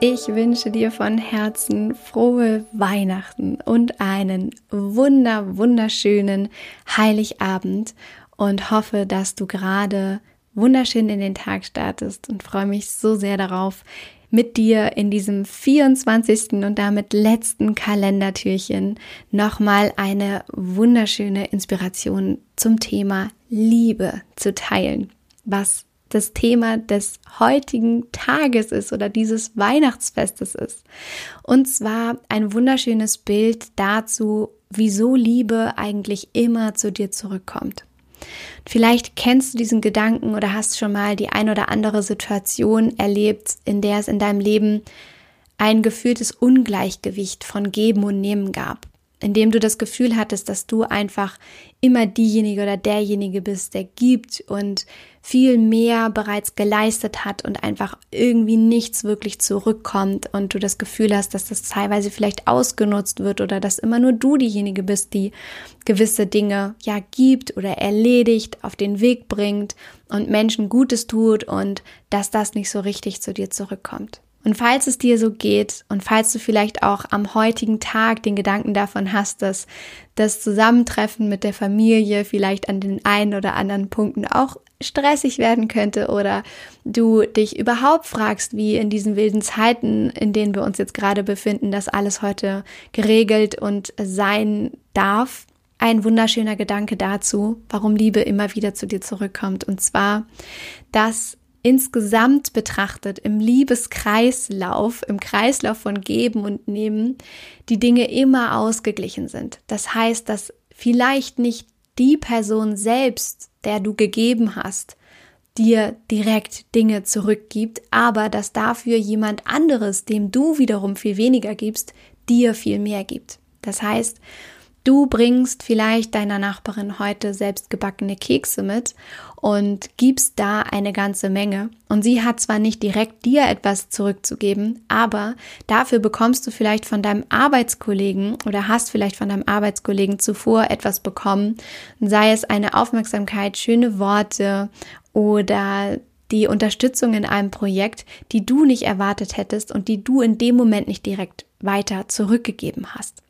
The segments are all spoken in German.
Ich wünsche dir von Herzen frohe Weihnachten und einen wunder, wunderschönen Heiligabend und hoffe, dass du gerade wunderschön in den Tag startest und freue mich so sehr darauf, mit dir in diesem 24. und damit letzten Kalendertürchen nochmal eine wunderschöne Inspiration zum Thema Liebe zu teilen, was das Thema des heutigen Tages ist oder dieses Weihnachtsfestes ist. Und zwar ein wunderschönes Bild dazu, wieso Liebe eigentlich immer zu dir zurückkommt. Vielleicht kennst du diesen Gedanken oder hast schon mal die ein oder andere Situation erlebt, in der es in deinem Leben ein gefühltes Ungleichgewicht von Geben und Nehmen gab in dem du das Gefühl hattest, dass du einfach immer diejenige oder derjenige bist, der gibt und viel mehr bereits geleistet hat und einfach irgendwie nichts wirklich zurückkommt und du das Gefühl hast, dass das teilweise vielleicht ausgenutzt wird oder dass immer nur du diejenige bist, die gewisse Dinge ja gibt oder erledigt, auf den Weg bringt und Menschen Gutes tut und dass das nicht so richtig zu dir zurückkommt. Und falls es dir so geht und falls du vielleicht auch am heutigen Tag den Gedanken davon hast, dass das Zusammentreffen mit der Familie vielleicht an den einen oder anderen Punkten auch stressig werden könnte oder du dich überhaupt fragst, wie in diesen wilden Zeiten, in denen wir uns jetzt gerade befinden, das alles heute geregelt und sein darf. Ein wunderschöner Gedanke dazu, warum Liebe immer wieder zu dir zurückkommt. Und zwar, dass insgesamt betrachtet im Liebeskreislauf, im Kreislauf von Geben und Nehmen, die Dinge immer ausgeglichen sind. Das heißt, dass vielleicht nicht die Person selbst, der du gegeben hast, dir direkt Dinge zurückgibt, aber dass dafür jemand anderes, dem du wiederum viel weniger gibst, dir viel mehr gibt. Das heißt, Du bringst vielleicht deiner Nachbarin heute selbstgebackene Kekse mit und gibst da eine ganze Menge. Und sie hat zwar nicht direkt dir etwas zurückzugeben, aber dafür bekommst du vielleicht von deinem Arbeitskollegen oder hast vielleicht von deinem Arbeitskollegen zuvor etwas bekommen, sei es eine Aufmerksamkeit, schöne Worte oder die Unterstützung in einem Projekt, die du nicht erwartet hättest und die du in dem Moment nicht direkt weiter zurückgegeben hast.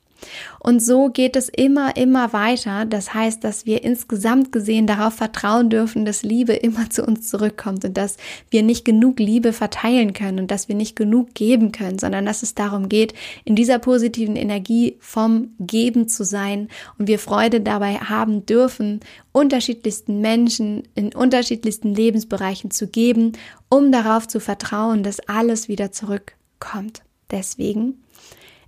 Und so geht es immer, immer weiter. Das heißt, dass wir insgesamt gesehen darauf vertrauen dürfen, dass Liebe immer zu uns zurückkommt und dass wir nicht genug Liebe verteilen können und dass wir nicht genug geben können, sondern dass es darum geht, in dieser positiven Energie vom Geben zu sein und wir Freude dabei haben dürfen, unterschiedlichsten Menschen in unterschiedlichsten Lebensbereichen zu geben, um darauf zu vertrauen, dass alles wieder zurückkommt. Deswegen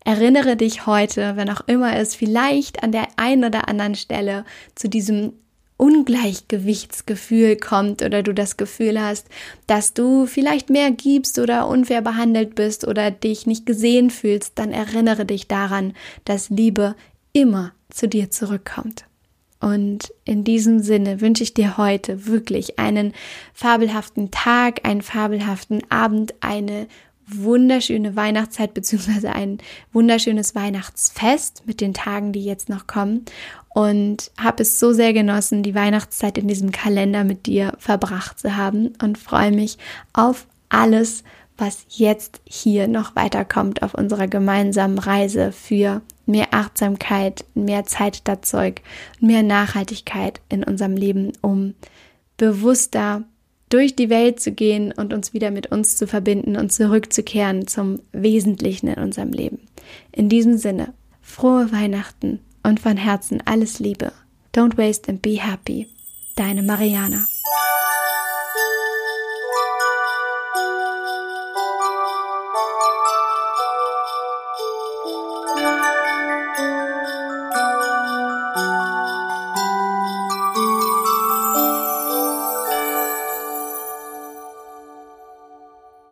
Erinnere dich heute, wenn auch immer es vielleicht an der einen oder anderen Stelle zu diesem Ungleichgewichtsgefühl kommt oder du das Gefühl hast, dass du vielleicht mehr gibst oder unfair behandelt bist oder dich nicht gesehen fühlst, dann erinnere dich daran, dass Liebe immer zu dir zurückkommt. Und in diesem Sinne wünsche ich dir heute wirklich einen fabelhaften Tag, einen fabelhaften Abend, eine wunderschöne Weihnachtszeit beziehungsweise ein wunderschönes Weihnachtsfest mit den Tagen, die jetzt noch kommen. Und habe es so sehr genossen, die Weihnachtszeit in diesem Kalender mit dir verbracht zu haben und freue mich auf alles, was jetzt hier noch weiterkommt auf unserer gemeinsamen Reise für mehr Achtsamkeit, mehr Zeitdazeug, mehr Nachhaltigkeit in unserem Leben, um bewusster durch die Welt zu gehen und uns wieder mit uns zu verbinden und zurückzukehren zum Wesentlichen in unserem Leben. In diesem Sinne, frohe Weihnachten und von Herzen alles Liebe. Don't waste and be happy. Deine Mariana.